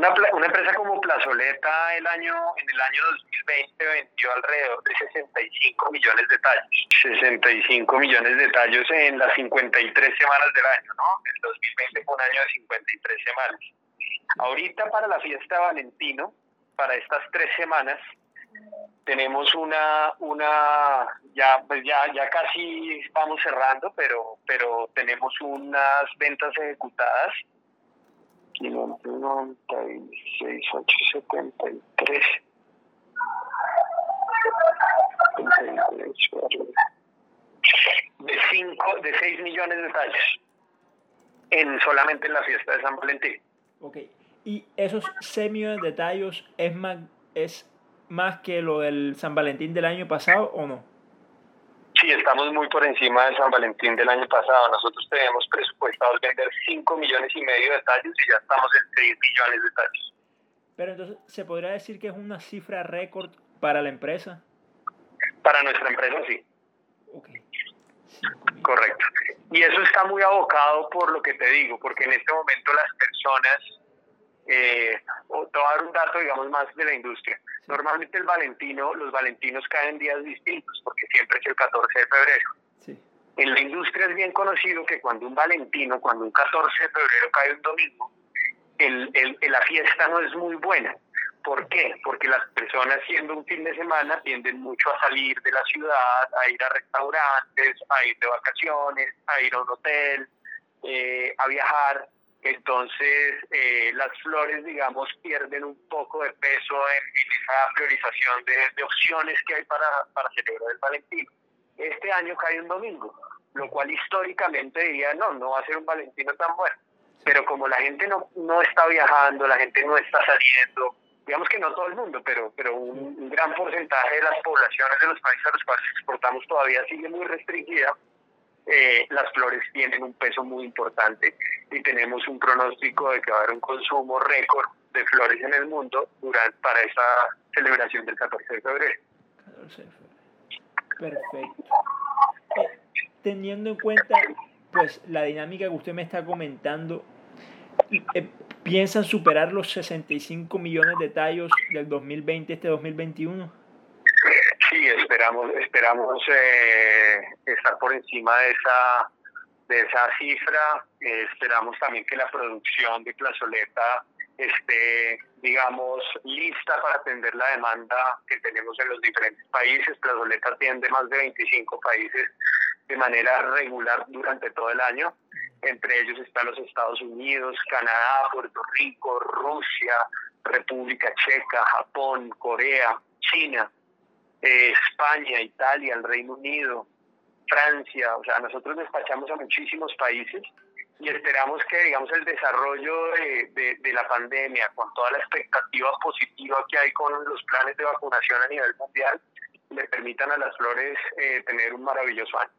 Una, una empresa como Plazoleta el año, en el año 2020 vendió alrededor de 65 millones de tallos. 65 millones de tallos en las 53 semanas del año, ¿no? El 2020 fue un año de 53 semanas. Ahorita para la fiesta de Valentino, para estas tres semanas, tenemos una, una ya, pues ya, ya casi vamos cerrando, pero, pero tenemos unas ventas ejecutadas 96, 873. De, cinco, de 6 millones de tallos en solamente en la fiesta de San Valentín. Ok, y esos 6 millones de tallos es más, es más que lo del San Valentín del año pasado o no? Sí, estamos muy por encima de San Valentín del año pasado. Nosotros tenemos presupuestados vender 5 millones y medio de tallos y ya estamos en 6 millones de tallos. Pero entonces, ¿se podría decir que es una cifra récord para la empresa? Para nuestra empresa, sí. Correcto. Y eso está muy abocado por lo que te digo, porque en este momento las personas, eh, a dar un dato, digamos, más de la industria. Normalmente el Valentino, los Valentinos caen días distintos, porque siempre es el 14 de febrero. En la industria es bien conocido que cuando un Valentino, cuando un 14 de febrero cae un domingo, el, el, la fiesta no es muy buena. ¿Por qué? Porque las personas siendo un fin de semana tienden mucho a salir de la ciudad, a ir a restaurantes, a ir de vacaciones, a ir a un hotel, eh, a viajar. Entonces, eh, las flores, digamos, pierden un poco de peso en, esa priorización de, opciones que hay para, para celebrar el Valentino. Este año cae un domingo, lo cual históricamente diría, no, no va a ser un Valentino tan bueno. Pero como la gente no, no está viajando, la gente no está saliendo, digamos que no todo el mundo, pero, pero un, gran porcentaje de las poblaciones de los países a los cuales exportamos todavía sigue muy restringida, las flores tienen un peso muy importante y tenemos un pronóstico de que va a haber un consumo récord de flores en el mundo durante, para esa celebración del 14 de febrero. Perfecto. Eh, teniendo en cuenta pues la dinámica que usted me está comentando, eh, ¿piensan superar los 65 millones de tallos del 2020 este 2021? Esperamos, esperamos eh, estar por encima de esa de esa cifra. Eh, esperamos también que la producción de plazoleta esté, digamos, lista para atender la demanda que tenemos en los diferentes países. Plazoleta atiende más de 25 países de manera regular durante todo el año. Entre ellos están los Estados Unidos, Canadá, Puerto Rico, Rusia, República Checa, Japón, Corea, China. Eh, España, Italia, el Reino Unido, Francia, o sea, nosotros despachamos a muchísimos países y esperamos que, digamos, el desarrollo de, de, la pandemia, con toda la expectativa positiva que hay con los planes de vacunación a nivel mundial, le permitan a las flores eh, tener un maravilloso año.